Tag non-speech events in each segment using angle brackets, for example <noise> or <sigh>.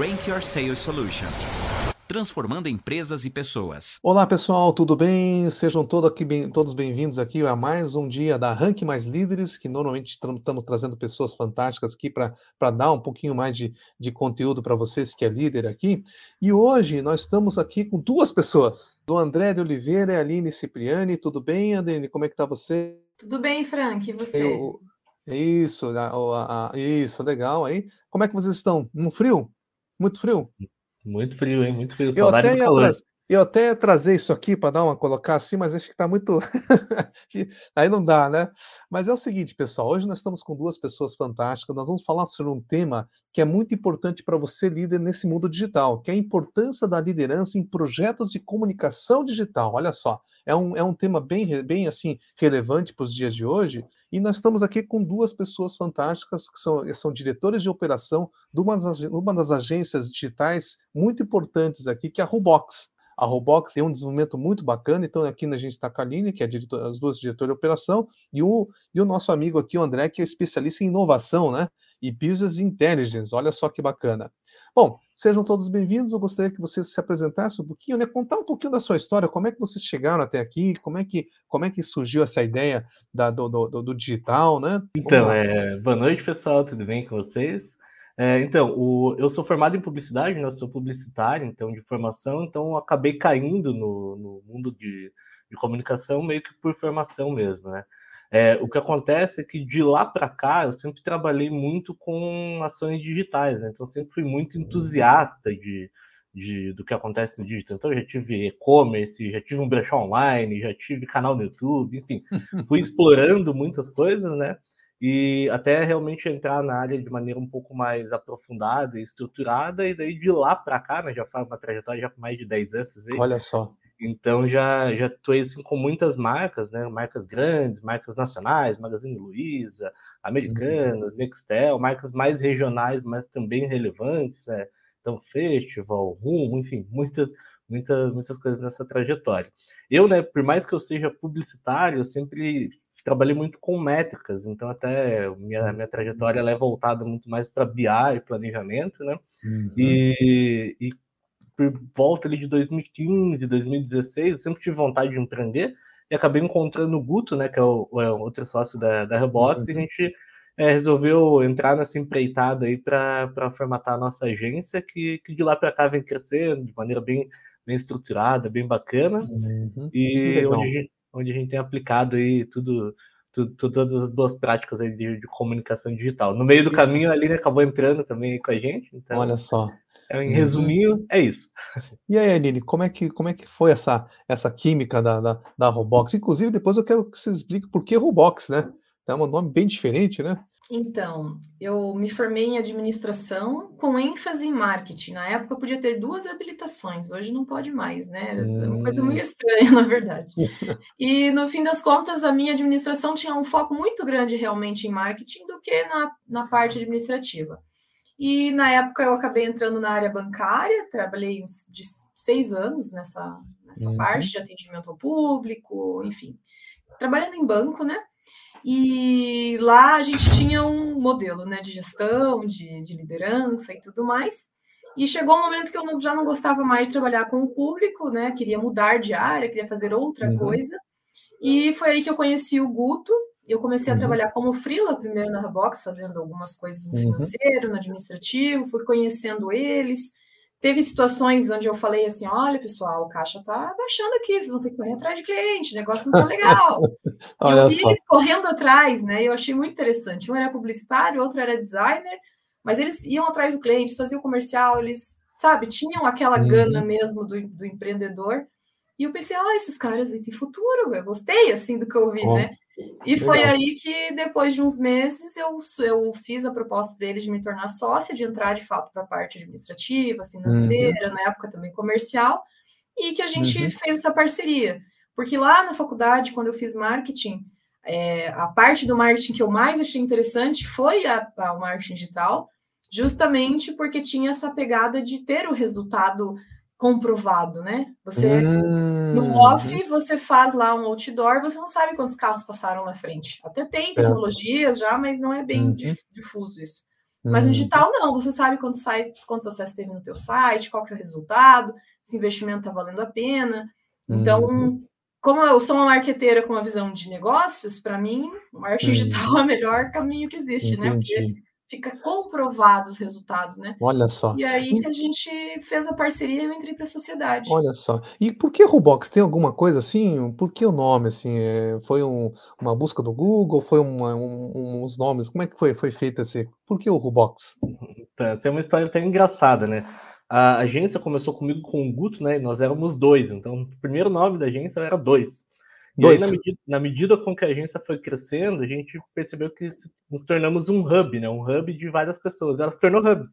Rank Your Sales Solution transformando empresas e pessoas. Olá pessoal, tudo bem? Sejam todos, aqui bem, todos bem-vindos aqui a mais um dia da Rank Mais Líderes, que normalmente estamos trazendo pessoas fantásticas aqui para dar um pouquinho mais de, de conteúdo para vocês que é líder aqui. E hoje nós estamos aqui com duas pessoas, do André de Oliveira e a Aline Cipriani. Tudo bem, Aline? Como é que está você? Tudo bem, Frank, e você? Eu, isso, a, a, a, isso, legal aí. Como é que vocês estão? No frio? Muito frio? Muito frio, hein? Muito frio. Eu até, ia trazer, eu até trazer isso aqui para dar uma colocar assim, mas acho que está muito. <laughs> Aí não dá, né? Mas é o seguinte, pessoal. Hoje nós estamos com duas pessoas fantásticas. Nós vamos falar sobre um tema que é muito importante para você, líder, nesse mundo digital, que é a importância da liderança em projetos de comunicação digital. Olha só. É um, é um tema bem, bem assim relevante para os dias de hoje. E nós estamos aqui com duas pessoas fantásticas, que são, são diretores de operação de uma das, uma das agências digitais muito importantes aqui, que é a Robox. A Robox tem um desenvolvimento muito bacana, então aqui a gente está a Aline, que é diretor, as duas diretoras de operação, e o, e o nosso amigo aqui, o André, que é especialista em inovação, né? E Business Intelligence, olha só que bacana. Bom, sejam todos bem-vindos. Eu gostaria que vocês se apresentassem um pouquinho, né? Contar um pouquinho da sua história, como é que vocês chegaram até aqui, como é que, como é que surgiu essa ideia da, do, do, do, digital, né? Então, é, boa noite, pessoal, tudo bem com vocês? É, então, o, eu sou formado em publicidade, né? Eu sou publicitário, então, de formação, então acabei caindo no, no mundo de, de comunicação meio que por formação mesmo, né? É, o que acontece é que de lá para cá eu sempre trabalhei muito com ações digitais, né? então sempre fui muito entusiasta de, de, do que acontece no digital. Então já tive e-commerce, já tive um brechó online, já tive canal no YouTube, enfim, fui <laughs> explorando muitas coisas, né? E até realmente entrar na área de maneira um pouco mais aprofundada e estruturada, e daí de lá para cá, né, já faz uma trajetória já com mais de 10 anos. Aí, Olha só. Então já já estou assim, com muitas marcas, né? Marcas grandes, marcas nacionais, Magazine Luiza, Americanas, uhum. Nextel, marcas mais regionais, mas também relevantes, né? então Festival, Rumo, enfim, muitas muitas muitas coisas nessa trajetória. Eu, né, por mais que eu seja publicitário, eu sempre trabalhei muito com métricas, então até minha, minha trajetória ela é voltada muito mais para BI e planejamento, né? Uhum. E, e por volta ali de 2015, 2016, eu sempre tive vontade de empreender e acabei encontrando o Guto, né, que é o, o é outro sócio da, da Rebox, uhum. e a gente é, resolveu entrar nessa empreitada aí para formatar a nossa agência, que, que de lá para cá vem crescendo de maneira bem, bem estruturada, bem bacana, uhum. e onde a, gente, onde a gente tem aplicado aí tudo, tudo, todas as boas práticas aí de, de, comunicação digital. No meio do caminho, a Aline acabou entrando também com a gente. Então, Olha só. Em resuminho, é isso. E aí, Aline, como é que, como é que foi essa, essa química da, da, da Robox? Inclusive, depois eu quero que você explique por que Robox, né? É um nome bem diferente, né? Então, eu me formei em administração com ênfase em marketing. Na época eu podia ter duas habilitações, hoje não pode mais, né? É uma coisa muito hum. estranha, <laughs> na verdade. <laughs> E no fim das contas, a minha administração tinha um foco muito grande realmente em marketing do que na, na parte administrativa. E na época eu acabei entrando na área bancária, trabalhei uns de seis anos nessa, nessa uhum. parte de atendimento ao público, enfim, trabalhando em banco, né? E lá a gente tinha um modelo né, de gestão, de, de liderança e tudo mais. E chegou um momento que eu já não gostava mais de trabalhar com o público, né? Queria mudar de área, queria fazer outra uhum. coisa. E foi aí que eu conheci o Guto, eu comecei a uhum. trabalhar como freela primeiro na Rabox, fazendo algumas coisas no uhum. financeiro, no administrativo, fui conhecendo eles. Teve situações onde eu falei assim: olha, pessoal, o caixa tá baixando aqui, vocês vão ter que correr atrás de cliente, o negócio não tá legal. <laughs> eu vi eles correndo atrás, né? Eu achei muito interessante. Um era publicitário, outro era designer, mas eles iam atrás do cliente, faziam comercial, eles, sabe, tinham aquela uhum. gana mesmo do, do empreendedor. E eu pensei, ah, esses caras aí têm futuro, eu gostei assim do que eu ouvi, oh. né? E Legal. foi aí que, depois de uns meses, eu, eu fiz a proposta para ele de me tornar sócia, de entrar de fato para a parte administrativa, financeira, uhum. na época também comercial, e que a gente uhum. fez essa parceria. Porque lá na faculdade, quando eu fiz marketing, é, a parte do marketing que eu mais achei interessante foi a, a, o marketing digital, justamente porque tinha essa pegada de ter o resultado comprovado, né? Você hum, no off você faz lá um outdoor, você não sabe quantos carros passaram na frente. Até tem tecnologias já, mas não é bem uhum. difuso isso. Mas no digital, não. Você sabe quantos sites, quantos acessos teve no teu site, qual que é o resultado, se o investimento está valendo a pena. Então, uhum. como eu sou uma marqueteira com uma visão de negócios, para mim, o marketing digital <laughs> é o melhor caminho que existe, Entendi. né? Porque fica comprovado os resultados, né? Olha só. E aí que a gente fez a parceria e eu entrei para a sociedade. Olha só. E por que Rubox? Tem alguma coisa assim? Por que o nome assim? É, foi um, uma busca do Google? Foi uma, um, uns nomes? Como é que foi, foi feito esse? Por que o Rubox? Tá, tem uma história até engraçada, né? A agência começou comigo com o Guto, né? E nós éramos dois. Então, o primeiro nome da agência era dois. E aí, na medida, na medida, com que a agência foi crescendo, a gente percebeu que nos tornamos um hub, né? Um hub de várias pessoas. Ela se tornou hub.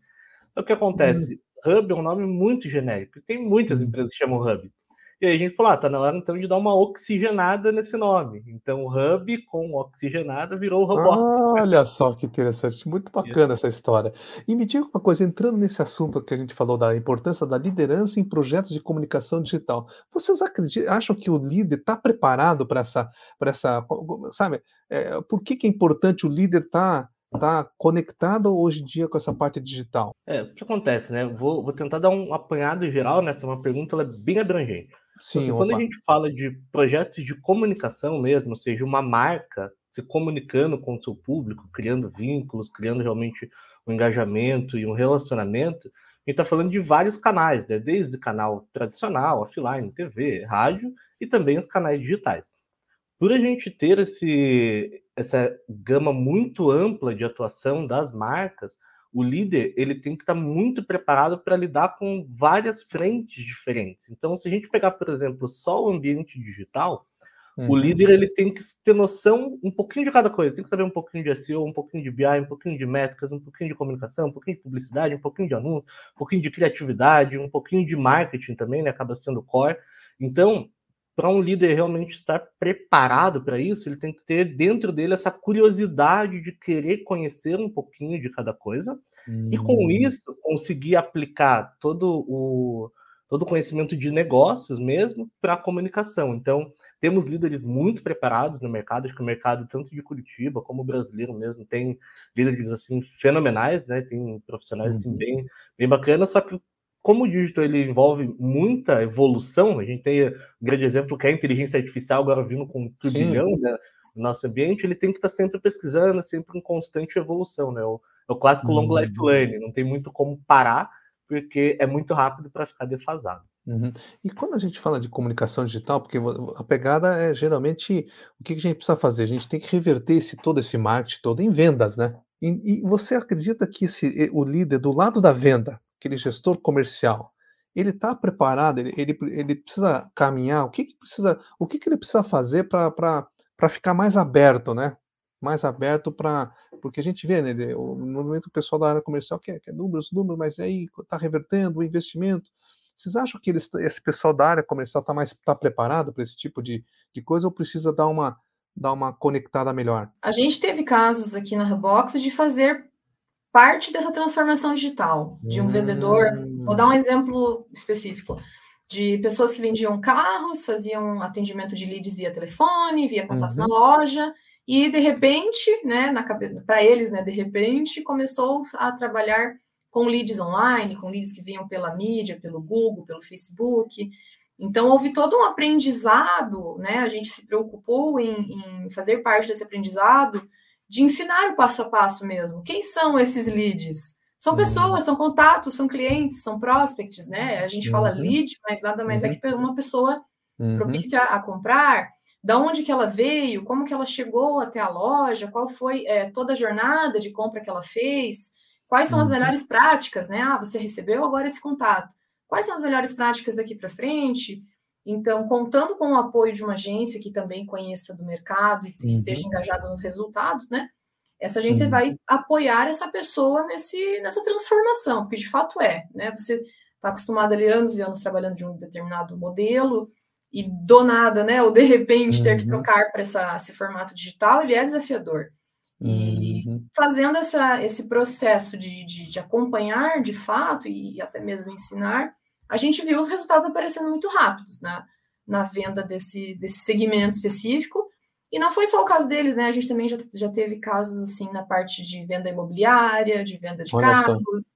Então, o que acontece? Uhum. Hub é um nome muito genérico. Tem muitas uhum. empresas que chamam hub. E aí a gente falou, ah, tá na hora então de dar uma oxigenada nesse nome. Então o hub com oxigenada virou o. Ah, olha só que interessante, muito bacana essa história. E me diga uma coisa, entrando nesse assunto que a gente falou da importância da liderança em projetos de comunicação digital. Vocês acreditam, acham que o líder está preparado para essa, para essa, sabe? É, por que, que é importante o líder estar tá está conectado hoje em dia com essa parte digital? É, o que acontece, né? Vou, vou tentar dar um apanhado geral nessa né? uma pergunta ela é bem abrangente. Sim, quando a gente fala de projetos de comunicação mesmo, ou seja, uma marca se comunicando com o seu público, criando vínculos, criando realmente um engajamento e um relacionamento, a gente está falando de vários canais, né? desde canal tradicional, offline, TV, rádio e também os canais digitais. Por a gente ter esse, essa gama muito ampla de atuação das marcas, o líder ele tem que estar muito preparado para lidar com várias frentes diferentes. Então, se a gente pegar, por exemplo, só o ambiente digital, uhum. o líder ele tem que ter noção um pouquinho de cada coisa. Tem que saber um pouquinho de SEO, um pouquinho de BI, um pouquinho de métricas, um pouquinho de comunicação, um pouquinho de publicidade, um pouquinho de anúncio, um pouquinho de criatividade, um pouquinho de marketing também, né? Acaba sendo core. Então, para um líder realmente estar preparado para isso, ele tem que ter dentro dele essa curiosidade de querer conhecer um pouquinho de cada coisa hum. e com hum. isso conseguir aplicar todo o todo o conhecimento de negócios mesmo para a comunicação. Então, temos líderes muito preparados no mercado, acho que o mercado tanto de Curitiba como brasileiro mesmo tem líderes assim fenomenais, né? Tem profissionais assim uhum. bem bem bacanas, só que como o digital ele envolve muita evolução, a gente tem um grande exemplo que é a inteligência artificial agora vindo com um turbilhão né, no nosso ambiente, ele tem que estar sempre pesquisando, sempre em constante evolução, né? O, é o clássico uhum. long life learning, não tem muito como parar, porque é muito rápido para ficar defasado. Uhum. E quando a gente fala de comunicação digital, porque a pegada é geralmente o que a gente precisa fazer? A gente tem que reverter esse, todo esse marketing todo em vendas, né? E, e você acredita que esse, o líder do lado da venda, aquele gestor comercial, ele está preparado, ele, ele, ele, precisa caminhar, o que, que precisa, o que, que ele precisa fazer para ficar mais aberto, né? Mais aberto para. Porque a gente vê, né? Normalmente o pessoal da área comercial quer, quer números, números, mas aí está revertendo o investimento. Vocês acham que eles, esse pessoal da área comercial está mais tá preparado para esse tipo de, de coisa ou precisa dar uma, dar uma conectada melhor? A gente teve casos aqui na Rebox de fazer parte dessa transformação digital de um hum. vendedor. Vou dar um exemplo específico de pessoas que vendiam carros, faziam atendimento de leads via telefone, via contato uhum. na loja, e de repente, né, para eles, né, de repente, começou a trabalhar com leads online, com leads que vinham pela mídia, pelo Google, pelo Facebook. Então, houve todo um aprendizado, né? A gente se preocupou em, em fazer parte desse aprendizado de ensinar o passo a passo mesmo. Quem são esses leads? São uhum. pessoas, são contatos, são clientes, são prospects, né? A gente fala uhum. lead, mas nada mais é uhum. que uma pessoa uhum. propícia a comprar, da onde que ela veio, como que ela chegou até a loja, qual foi é, toda a jornada de compra que ela fez, quais são as melhores práticas, né? Ah, você recebeu agora esse contato. Quais são as melhores práticas daqui para frente? Então, contando com o apoio de uma agência que também conheça do mercado e uhum. esteja engajada nos resultados, né? Essa agência uhum. vai apoiar essa pessoa nesse, nessa transformação, porque de fato é, né? Você está acostumado ali anos e anos trabalhando de um determinado modelo e do nada, né? Ou de repente ter que uhum. trocar para esse formato digital, ele é desafiador. E uhum. fazendo essa, esse processo de, de, de acompanhar de fato e até mesmo ensinar, a gente viu os resultados aparecendo muito rápidos na, na venda desse, desse segmento específico. E não foi só o caso deles, né? A gente também já, já teve casos assim na parte de venda imobiliária, de venda de Olha carros, só.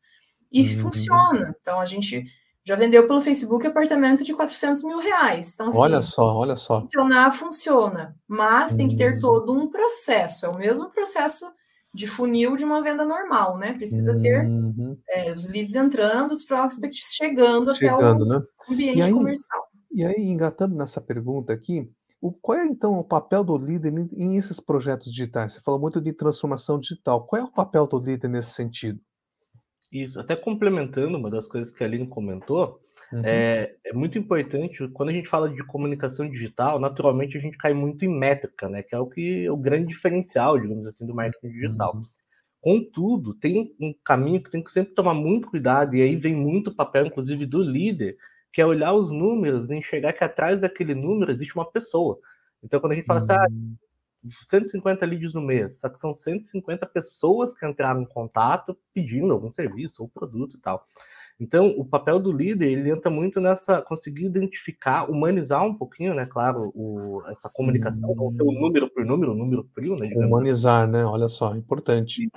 e uhum. funciona. Então a gente já vendeu pelo Facebook apartamento de 400 mil reais. Então, assim, olha só, olha só. Funcionar, funciona. Mas tem que ter uhum. todo um processo. É o mesmo processo de funil de uma venda normal, né? Precisa ter uhum. é, os leads entrando, os prospects chegando, chegando até o né? ambiente e aí, comercial. E aí, engatando nessa pergunta aqui, o, qual é então o papel do líder em, em esses projetos digitais? Você falou muito de transformação digital. Qual é o papel do líder nesse sentido? Isso, até complementando uma das coisas que a Aline comentou, uhum. é, é, muito importante, quando a gente fala de comunicação digital, naturalmente a gente cai muito em métrica, né? Que é o que é o grande diferencial, digamos assim, do marketing digital. Uhum. Contudo, tem um caminho que tem que sempre tomar muito cuidado, e aí vem muito papel, inclusive, do líder, que é olhar os números e enxergar que atrás daquele número existe uma pessoa. Então, quando a gente fala uhum. assim, ah, hum. 150 leads no mês, só que são 150 pessoas que entraram em contato pedindo algum serviço ou produto e tal. Então, o papel do líder, ele entra muito nessa, conseguir identificar, humanizar um pouquinho, né, claro, o, essa comunicação, não ser o hum. número por número, o número frio, né? Humanizar, né, olha só, importante.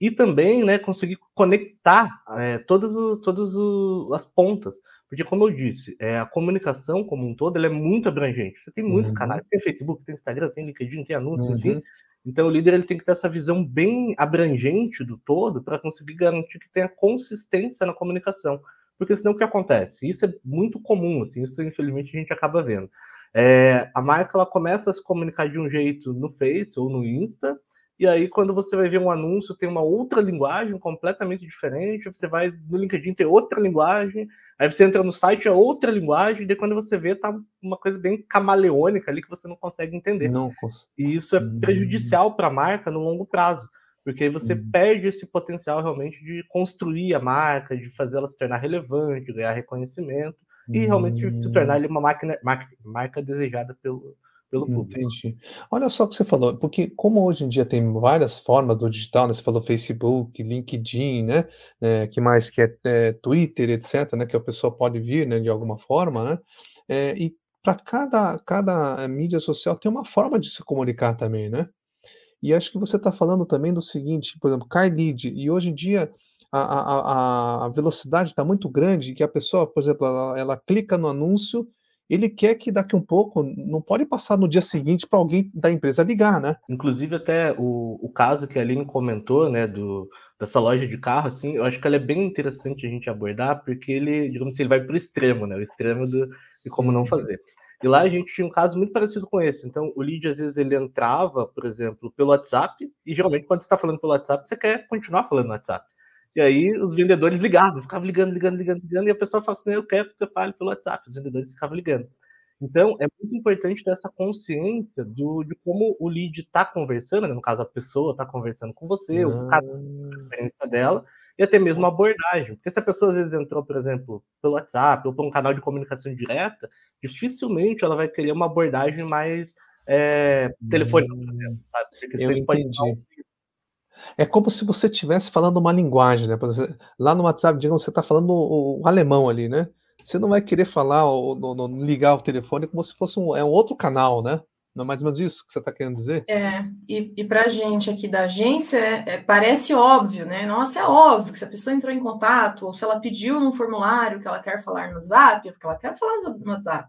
E, e também, né, conseguir conectar é, todas, o, todas o, as pontas. Porque, como eu disse, é, a comunicação como um todo é muito abrangente. Você tem muitos uhum. canais, tem Facebook, tem Instagram, tem LinkedIn, tem anúncios, uhum. enfim. Então, o líder ele tem que ter essa visão bem abrangente do todo para conseguir garantir que tenha consistência na comunicação. Porque senão o que acontece? Isso é muito comum, assim, isso infelizmente a gente acaba vendo. É, a marca ela começa a se comunicar de um jeito no Face ou no Insta, e aí, quando você vai ver um anúncio, tem uma outra linguagem completamente diferente. Você vai no LinkedIn, tem outra linguagem. Aí você entra no site, é outra linguagem. E daí, quando você vê, tá uma coisa bem camaleônica ali que você não consegue entender. Não E isso é hum. prejudicial para a marca no longo prazo. Porque aí você hum. perde esse potencial realmente de construir a marca, de fazer ela se tornar relevante, ganhar reconhecimento e realmente se tornar hum. uma máquina, marca, marca desejada pelo, pelo público. Entendi. Olha só o que você falou, porque como hoje em dia tem várias formas do digital, né? Você falou Facebook, LinkedIn, né? É, que mais que é, é, Twitter, etc, né? Que a pessoa pode vir, né? De alguma forma, né? É, e para cada, cada mídia social tem uma forma de se comunicar também, né? E acho que você está falando também do seguinte, por exemplo, car lead, e hoje em dia a, a, a velocidade está muito grande, que a pessoa, por exemplo, ela, ela clica no anúncio ele quer que daqui um pouco, não pode passar no dia seguinte para alguém da empresa ligar, né? Inclusive, até o, o caso que a Aline comentou, né, do, dessa loja de carro, assim, eu acho que ela é bem interessante a gente abordar, porque ele, digamos assim, ele vai para o extremo, né? O extremo do, de como não uhum. fazer. E lá a gente tinha um caso muito parecido com esse. Então, o lead, às vezes, ele entrava, por exemplo, pelo WhatsApp, e geralmente, quando você está falando pelo WhatsApp, você quer continuar falando no WhatsApp. E aí os vendedores ligavam, ficavam ligando, ligando, ligando, ligando, e a pessoa falava assim, eu quero que você fale pelo WhatsApp. Os vendedores ficavam ligando. Então, é muito importante ter essa consciência do, de como o lead está conversando, né? no caso, a pessoa está conversando com você, o cara, a experiência dela, e até mesmo a abordagem. Porque se a pessoa às vezes entrou, por exemplo, pelo WhatsApp ou por um canal de comunicação direta, dificilmente ela vai querer uma abordagem mais é, telefônica, por exemplo, sabe? Porque eu entendi. É como se você estivesse falando uma linguagem, né? Lá no WhatsApp, digamos, você está falando o, o, alemão ali, né? Você não vai querer falar ou ligar o telefone como se fosse um, é um outro canal, né? Não é mais ou menos isso que você está querendo dizer? É, e, e para a gente aqui da agência, é, é, parece óbvio, né? Nossa, é óbvio que se a pessoa entrou em contato, ou se ela pediu num formulário que ela quer falar no WhatsApp, é porque ela quer falar no WhatsApp.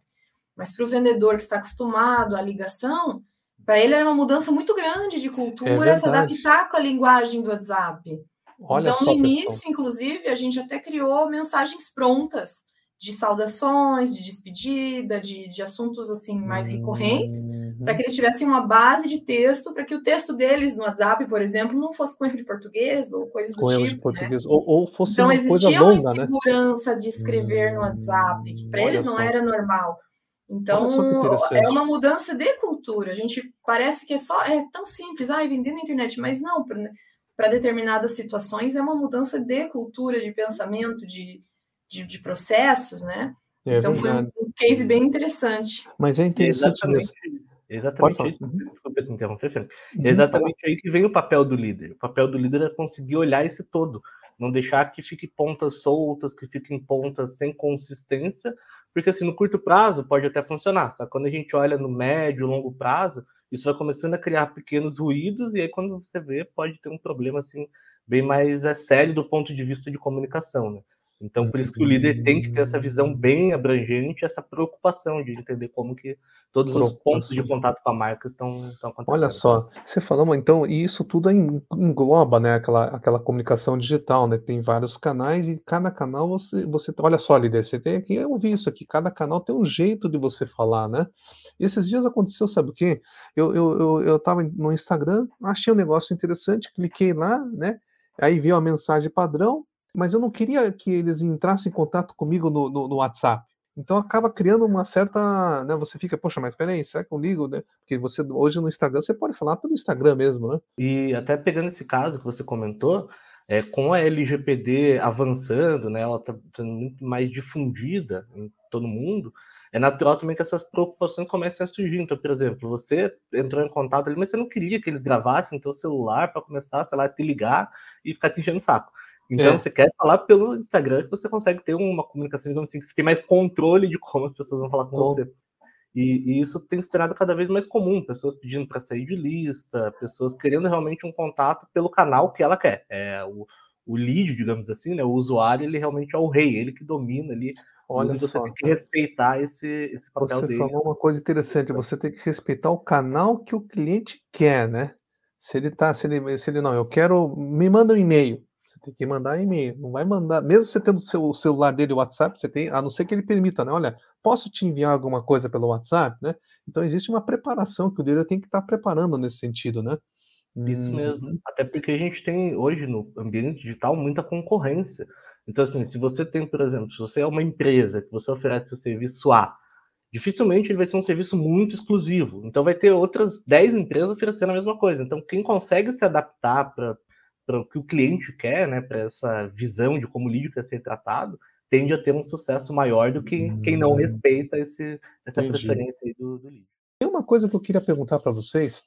Mas para o vendedor que está acostumado à ligação, para ele era uma mudança muito grande de cultura é se adaptar com a linguagem do WhatsApp. Olha então, no início, pessoal. inclusive, a gente até criou mensagens prontas de saudações, de despedida, de, de assuntos assim mais recorrentes, uhum. para que eles tivessem uma base de texto, para que o texto deles no WhatsApp, por exemplo, não fosse com erro de português ou coisas do com tipo. Erro de né? português. Né? Ou, ou fosse então, uma existia longa, uma né? insegurança né? de escrever hum, no WhatsApp, que para eles não só. era normal. Então, é uma mudança de cultura. A gente parece que é só é tão simples, ah, vender na internet, mas não, para determinadas situações é uma mudança de cultura, de pensamento, de, de, de processos, né? É então verdade. foi um, case bem interessante. Mas é interessante exatamente, exatamente uhum. desculpa te interromper, Fernando. Uhum. exatamente aí que vem o papel do líder. O papel do líder é conseguir olhar esse todo, não deixar que fique pontas soltas, que fiquem pontas sem consistência, porque assim, no curto prazo pode até funcionar, tá? Quando a gente olha no médio, longo prazo, isso vai começando a criar pequenos ruídos, e aí quando você vê, pode ter um problema assim bem mais é, sério do ponto de vista de comunicação. Né? Então, por isso que o líder tem que ter essa visão bem abrangente, essa preocupação de entender como que todos os pontos de contato com a marca estão, estão acontecendo. Olha só, você falou, então, e isso tudo engloba, né, aquela, aquela comunicação digital, né? Tem vários canais e cada canal você, você, olha só, líder, você tem aqui, eu vi isso aqui, cada canal tem um jeito de você falar, né? Esses dias aconteceu, sabe o quê? Eu, eu, eu, eu tava no Instagram, achei um negócio interessante, cliquei lá, né? Aí vi uma mensagem padrão, mas eu não queria que eles entrassem em contato comigo no, no, no WhatsApp. Então acaba criando uma certa, né, você fica, poxa, mas peraí, será que eu ligo, né? Porque você hoje no Instagram você pode falar pelo Instagram mesmo, né? E até pegando esse caso que você comentou, é, com a LGPD avançando, né, ela está sendo muito mais difundida em todo mundo, é natural também que essas preocupações comecem a surgir. Então, por exemplo, você entrou em contato ali, mas você não queria que eles gravassem teu celular para começar, sei lá, te ligar e ficar te enchendo o saco. Então, é. você quer falar pelo Instagram que você consegue ter uma comunicação, digamos assim, que você tem mais controle de como as pessoas vão falar com Bom. você. E, e, isso tem se tornado cada vez mais comum, pessoas pedindo para sair de lista, pessoas querendo realmente um contato pelo canal que ela quer. É, o, o lead, digamos assim, né, o usuário, ele realmente é o rei, ele que domina ali. Olha você só, tem que respeitar esse, esse papel você dele. Você falou uma coisa interessante, você tem que respeitar o canal que o cliente quer, né? Se ele tá, se ele, se ele não, eu quero, me manda um e-mail. Você tem que mandar e-mail. Não vai mandar, mesmo você tendo o celular dele, o WhatsApp, você tem, a não ser que ele permita, né? Olha, posso te enviar alguma coisa pelo WhatsApp, né? Então existe uma preparação que o líder tem que estar preparando nesse sentido, né? Isso mesmo. Uhum. Até porque a gente tem hoje no ambiente digital muita concorrência. Então, assim, se você tem, por exemplo, se você é uma empresa que você oferece o serviço A, dificilmente ele vai ser um serviço muito exclusivo. Então, vai ter outras 10 empresas oferecendo a mesma coisa. Então, quem consegue se adaptar para para o que o cliente quer, né, para essa visão de como o lead quer ser tratado, tende a ter um sucesso maior do que hum. quem não hum. respeita esse, essa Entendi. preferência do, do lead. Tem uma coisa que eu queria perguntar para vocês,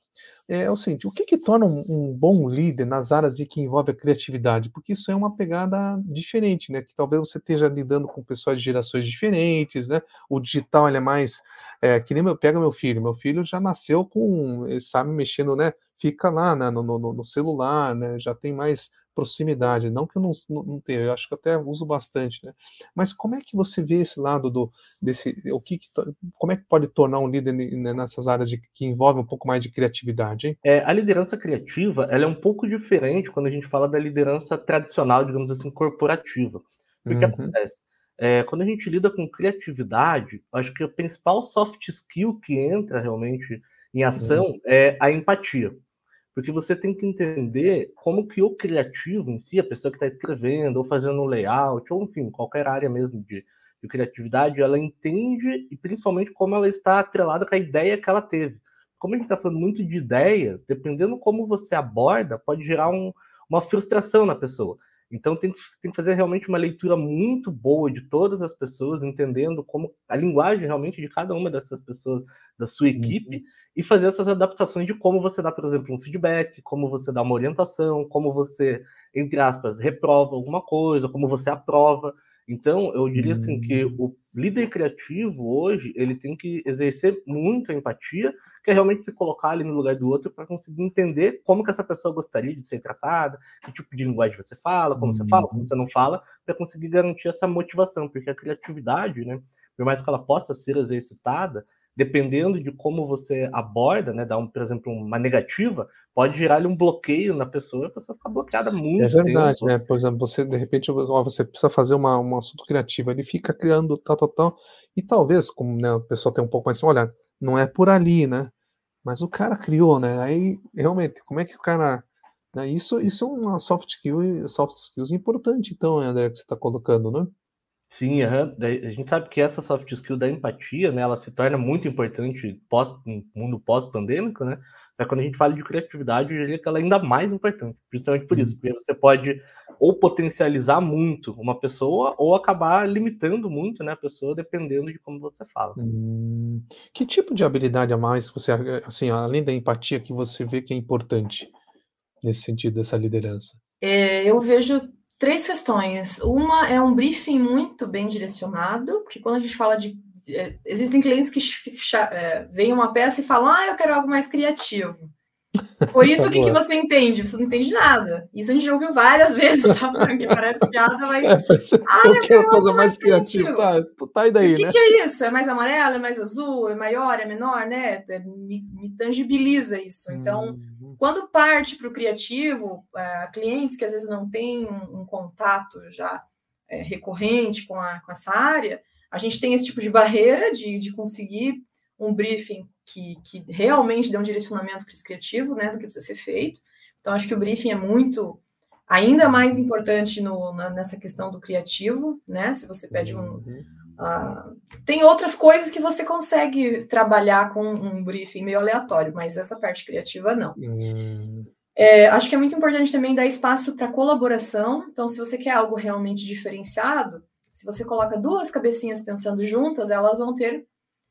é o seguinte, o que, que torna um, um, bom líder nas áreas de que envolve a criatividade? Porque isso é uma pegada diferente, né? Que talvez você esteja lidando com pessoas de gerações diferentes, né? O digital ele é mais, é, que nem meu, pega meu filho, meu filho já nasceu com, ele sabe mexendo, né? Fica lá né, no, no, no, celular, né, já tem mais proximidade. Não que eu não, não, não tenha, eu acho que até uso bastante, né? Mas como é que você vê esse lado do desse, o que, que como é que pode tornar um líder nessas áreas de, que envolvem um pouco mais de criatividade? Hein? É, a liderança criativa, ela é um pouco diferente quando a gente fala da liderança tradicional, digamos assim, corporativa. O uhum. que acontece? É, quando a gente lida com criatividade, acho que o principal soft skill que entra realmente em ação uhum. é a empatia. Porque você tem que entender como que o criativo em si, a pessoa que está escrevendo, ou fazendo um layout, ou enfim, qualquer área mesmo de, de criatividade, ela entende e principalmente como ela está atrelada com a ideia que ela teve. Como a gente está falando muito de ideias, dependendo como você aborda, pode gerar um, uma frustração na pessoa. Então tem que, tem que fazer realmente uma leitura muito boa de todas as pessoas, entendendo como a linguagem realmente de cada uma dessas pessoas da sua equipe uhum. e fazer essas adaptações de como você dá, por exemplo, um feedback, como você dá uma orientação, como você, entre aspas, reprova alguma coisa, como você aprova. Então, eu diria uhum. assim que hum. o líder criativo hoje, ele tem que exercer muito a empatia, que é realmente se colocar ali no lugar do outro para conseguir entender como que essa pessoa gostaria de ser tratada, que tipo de linguagem você fala, como uhum. você fala, como uhum. você não fala, para conseguir garantir essa motivação, porque a criatividade, né, por mais que ela possa ser exercitada, dependendo de como você aborda, né, dá um, por exemplo, uma negativa, pode gerar um bloqueio na pessoa, a pessoa fica bloqueada muito. É verdade, tempo. né? Por exemplo, você de repente ó, você precisa fazer uma, um assunto criativo, ele fica criando tal, tal, tal, e talvez, como né, a pessoa tem um pouco mais, olha, não é por ali, né? Mas o cara criou, né? Aí realmente, como é que o cara né, isso, isso é uma soft skill, soft skills importante, então, André, que você está colocando, né? Sim, uhum. a gente sabe que essa soft skill da empatia, né, ela se torna muito importante pós, no mundo pós-pandêmico, né? Mas quando a gente fala de criatividade, eu diria que ela é ainda mais importante, justamente por isso, uhum. porque você pode ou potencializar muito uma pessoa ou acabar limitando muito né, a pessoa, dependendo de como você fala. Hum, que tipo de habilidade a mais você, assim, além da empatia, que você vê que é importante nesse sentido dessa liderança? É, eu vejo três questões. Uma é um briefing muito bem direcionado, porque quando a gente fala de é, existem clientes que, que é, veem uma peça e falam, ah, eu quero algo mais criativo. Por isso, o que, que você entende? Você não entende nada. Isso a gente já ouviu várias <laughs> vezes, tá? Que parece piada, mas. É, ah, eu, quero coisa mais criativa. Tá, tá aí daí, o que, né? que é isso? É mais amarelo, é mais azul, é maior, é menor, né? É, me, me tangibiliza isso. Então, uhum. quando parte para o criativo, é, clientes que às vezes não têm um, um contato já é, recorrente com, a, com essa área, a gente tem esse tipo de barreira de, de conseguir um briefing que, que realmente dê um direcionamento para esse criativo, né, do que precisa ser feito. Então, acho que o briefing é muito, ainda mais importante no, na, nessa questão do criativo, né, se você pede um... Uh, tem outras coisas que você consegue trabalhar com um briefing meio aleatório, mas essa parte criativa não. Uhum. É, acho que é muito importante também dar espaço para colaboração. Então, se você quer algo realmente diferenciado, se você coloca duas cabecinhas pensando juntas, elas vão ter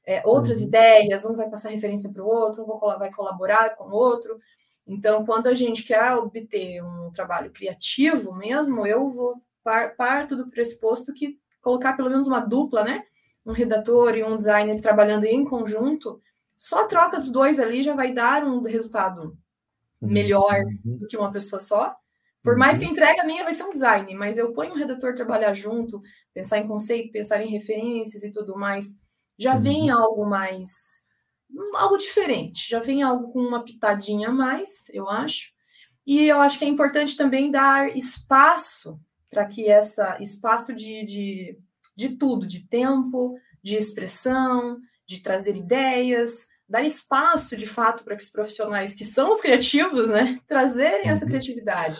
é, outras uhum. ideias, um vai passar referência para o outro, um vai colaborar com o outro. Então, quando a gente quer obter um trabalho criativo mesmo, eu vou par, parto do pressuposto que colocar pelo menos uma dupla, né? Um redator e um designer trabalhando em conjunto, só a troca dos dois ali já vai dar um resultado uhum. melhor uhum. do que uma pessoa só. Por mais que a entrega minha vai ser um design, mas eu ponho o redator trabalhar junto, pensar em conceito, pensar em referências e tudo mais já vem uhum. algo mais algo diferente, já vem algo com uma pitadinha a mais, eu acho. E eu acho que é importante também dar espaço para que essa espaço de, de, de tudo, de tempo, de expressão, de trazer ideias, dar espaço de fato para que os profissionais que são os criativos, né, trazerem essa uhum. criatividade.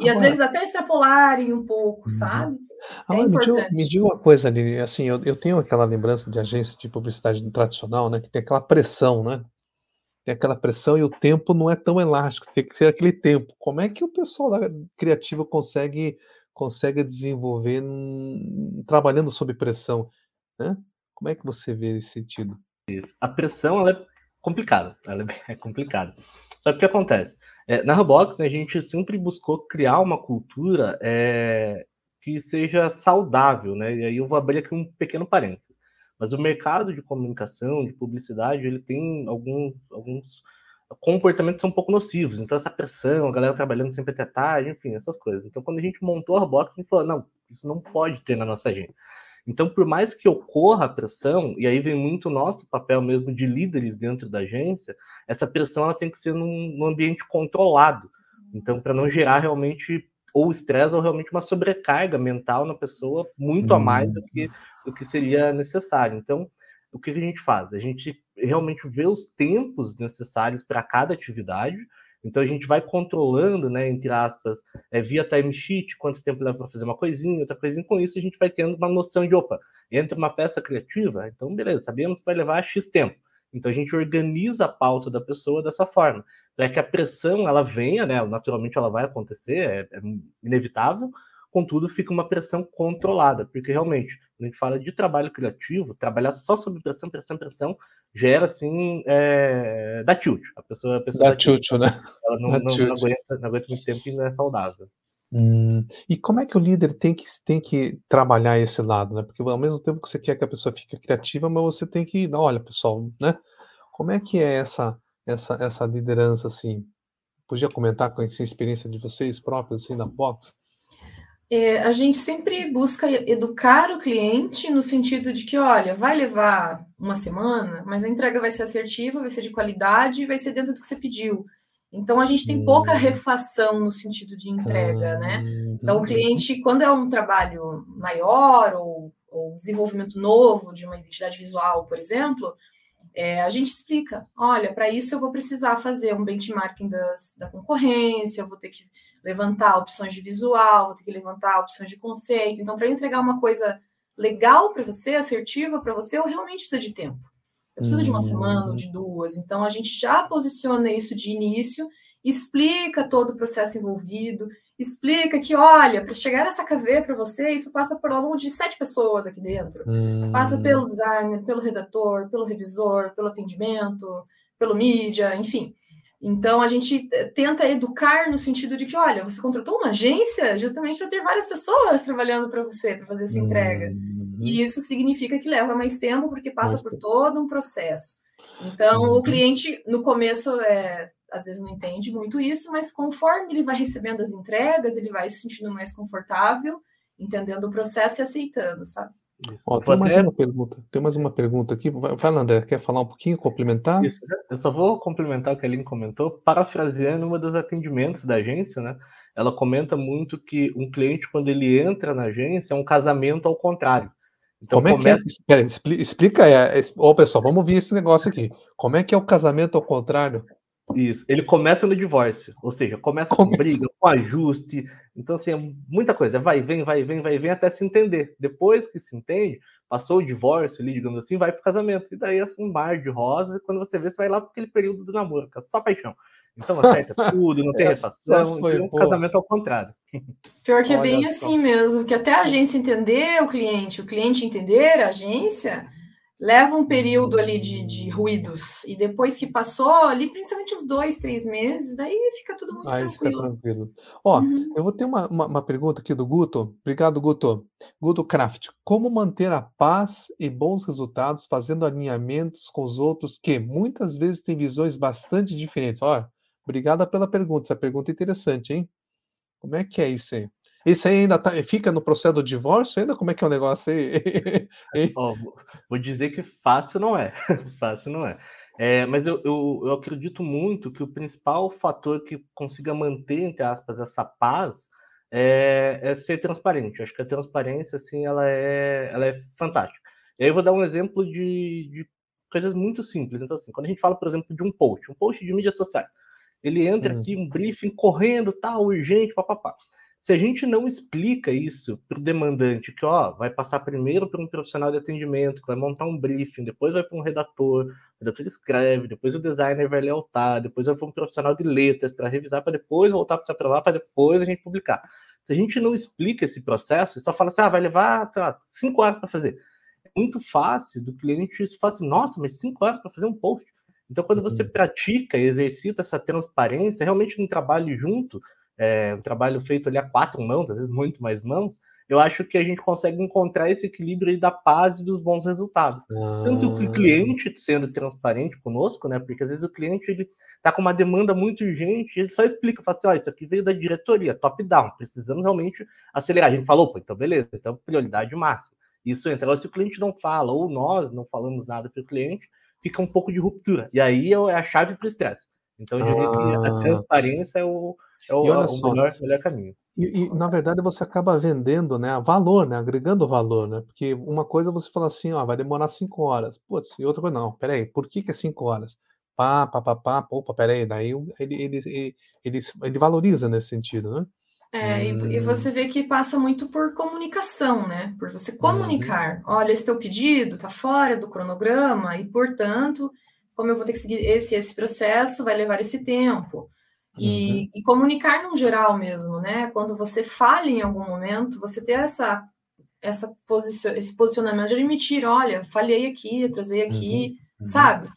E às vezes até extrapolarem um pouco, uhum. sabe? Ah, é me, diga, me diga uma coisa, Aline, assim, eu, eu tenho aquela lembrança de agência de publicidade tradicional, né, que tem aquela pressão, né? Tem aquela pressão e o tempo não é tão elástico, tem que ser aquele tempo. Como é que o pessoal da criativa consegue consegue desenvolver num, trabalhando sob pressão, né? Como é que você vê esse sentido? A pressão ela é complicada, ela <laughs> é complicada. Só que o que acontece? É, na Robox, né, a gente sempre buscou criar uma cultura é, que seja saudável, né? E aí eu vou abrir aqui um pequeno parênteses. Mas o mercado de comunicação, de publicidade, ele tem alguns, alguns comportamentos são um pouco nocivos. Então, essa pressão, a galera trabalhando sempre até tarde, enfim, essas coisas. Então, quando a gente montou a Robox, a gente falou, não, isso não pode ter na nossa agenda. Então, por mais que ocorra a pressão, e aí vem muito o nosso papel mesmo de líderes dentro da agência, essa pressão ela tem que ser num, num ambiente controlado. Então, para não gerar realmente ou estresse ou realmente uma sobrecarga mental na pessoa muito a mais do que, hum. do que seria necessário. Então, o que a gente faz? A gente realmente vê os tempos necessários para cada atividade. Então a gente vai controlando, né, entre aspas, é, via timesheet, quanto tempo leva para fazer uma coisinha, outra coisinha. Com isso a gente vai tendo uma noção de, opa, entra uma peça criativa, então beleza, sabemos que vai levar X tempo. Então a gente organiza a pauta da pessoa dessa forma, para que a pressão ela venha, né? Naturalmente ela vai acontecer, é, é inevitável, contudo fica uma pressão controlada, porque realmente, quando a gente fala de trabalho criativo, trabalhar só sob pressão, pressão, pressão, gera assim, é, dá tilt. A pessoa, a pessoa dá, dá tilt, tilt, né? Ela não, <laughs> não, não, aguenta, não aguenta muito tempo e não é saudável. Hum, e como é que o líder tem que, tem que trabalhar esse lado, né? Porque ao mesmo tempo que você quer que a pessoa fique criativa, mas você tem que, olha, pessoal, né? Como é que é essa essa essa liderança assim? Podia comentar com essa experiência de vocês próprios assim na Box? É, a gente sempre busca educar o cliente no sentido de que, olha, vai levar uma semana, mas a entrega vai ser assertiva, vai ser de qualidade e vai ser dentro do que você pediu. Então a gente tem pouca hum. refação no sentido de entrega, né? Então o cliente, quando é um trabalho maior ou, ou desenvolvimento novo de uma identidade visual, por exemplo, é, a gente explica: olha, para isso eu vou precisar fazer um benchmarking das, da concorrência, eu vou ter que levantar opções de visual, vou ter que levantar opções de conceito. Então, para entregar uma coisa legal para você, assertiva para você, eu realmente preciso de tempo. Eu preciso de uma semana ou uhum. de duas. Então, a gente já posiciona isso de início, explica todo o processo envolvido, explica que, olha, para chegar nessa KV para você, isso passa por longo de sete pessoas aqui dentro. Hum. Passa pelo designer, pelo redator, pelo revisor, pelo atendimento, pelo mídia, enfim. Então, a gente eh, tenta educar no sentido de que, olha, você contratou uma agência justamente para ter várias pessoas trabalhando para você, para fazer essa entrega. Hum. E isso significa que leva mais tempo, porque passa por todo um processo. Então, uhum. o cliente, no começo, é, às vezes não entende muito isso, mas conforme ele vai recebendo as entregas, ele vai se sentindo mais confortável, entendendo o processo e aceitando, sabe? Ó, tem mais uma pergunta. Tem mais uma pergunta aqui. Fala, André, quer falar um pouquinho, complementar? Isso, né? eu só vou complementar o que a Aline comentou, parafraseando uma dos atendimentos da agência, né? Ela comenta muito que um cliente, quando ele entra na agência, é um casamento ao contrário. Então, Como é começa... que é? Espera, explica, é, Ô, pessoal, vamos ouvir esse negócio aqui. Como é que é o casamento ao contrário? Isso. Ele começa no divórcio, ou seja, começa, começa. com briga, com ajuste. Então, assim, é muita coisa. Vai, vem, vai, vem, vai, vem, até se entender. Depois que se entende, passou o divórcio ali, digamos assim, vai para o casamento. E daí é assim, um mar de rosas, e quando você vê, você vai lá para aquele período do namoro, é só paixão. Então <laughs> acerta tudo, não tem refação, foi, um casamento ao contrário. Pior que é bem assim mesmo, que até a agência entender o cliente, o cliente entender a agência, leva um período ali de, de, ruídos. E depois que passou, ali, principalmente uns dois, três meses, daí fica tudo muito Aí tranquilo. Fica tranquilo. Ó, uhum. eu vou ter uma, uma, uma, pergunta aqui do Guto. Obrigado, Guto. Guto Craft. Como manter a paz e bons resultados fazendo alinhamentos com os outros que muitas vezes têm visões bastante diferentes? Ó, obrigada pela pergunta. Essa pergunta é interessante, hein? Como é que é isso aí? Isso aí ainda tá, fica no processo do divórcio ainda? Como é que é o negócio aí? <laughs> vou dizer que fácil não é. <laughs> fácil não é. é mas eu, eu, eu, acredito muito que o principal fator que consiga manter, entre aspas, essa paz é, é ser transparente. Eu acho que a transparência, assim, ela é, ela é fantástica. E aí eu vou dar um exemplo de, de coisas muito simples. Então, assim, quando a gente fala, por exemplo, de um post, um post de mídias sociais, ele entra hum. aqui, um briefing correndo, tal, urgente, papapá. Se a gente não explica isso para o demandante, que ó, vai passar primeiro por um profissional de atendimento, que vai montar um briefing, depois vai para um redator, o redator escreve, depois o designer vai lealtar, depois vai para um profissional de letras para revisar, para depois voltar para aprovar, para depois a gente publicar. Se a gente não explica esse processo, só fala assim, ah, vai levar lá, cinco horas para fazer. É muito fácil do cliente falar assim, nossa, mas cinco horas para fazer um post. Então, quando você uhum. pratica e exercita essa transparência, realmente um trabalho junto, é, um trabalho feito ali a quatro mãos, às vezes muito mais mãos, eu acho que a gente consegue encontrar esse equilíbrio da paz e dos bons resultados. Ah. Tanto que o cliente sendo transparente conosco, né? Porque às vezes o cliente ele tá com uma demanda muito urgente, ele só explica, fala assim, ó, isso aqui veio da diretoria, top-down, precisamos realmente acelerar. A gente falou, pô, então beleza, então prioridade máxima. Isso entra. Agora, se o cliente não fala, ou nós não falamos nada para o cliente, fica um pouco de ruptura. E aí é a chave para o estresse. Então, eu diria ah. que a ah. transparência é o, é o, o melhor, melhor caminho. E, e, na verdade você acaba vendendo, né, valor, né, agregando valor, né, porque uma coisa você fala assim, ó, vai demorar cinco horas, putz, e outra coisa, não, peraí, por que que é cinco horas? Pá, pá, pá, pá, opa, peraí, daí ele, ele, ele, ele, ele valoriza nesse sentido, né? É, hum. e, você vê que passa muito por comunicação, né? Por você comunicar. Uhum. Olha, esse teu pedido está fora do cronograma e, portanto, como eu vou ter que seguir esse esse processo, vai levar esse tempo. E, uhum. e, comunicar no geral mesmo, né? Quando você falha em algum momento, você ter essa, essa posição, esse posicionamento de admitir, olha, falhei aqui, atrasei aqui, uhum. sabe?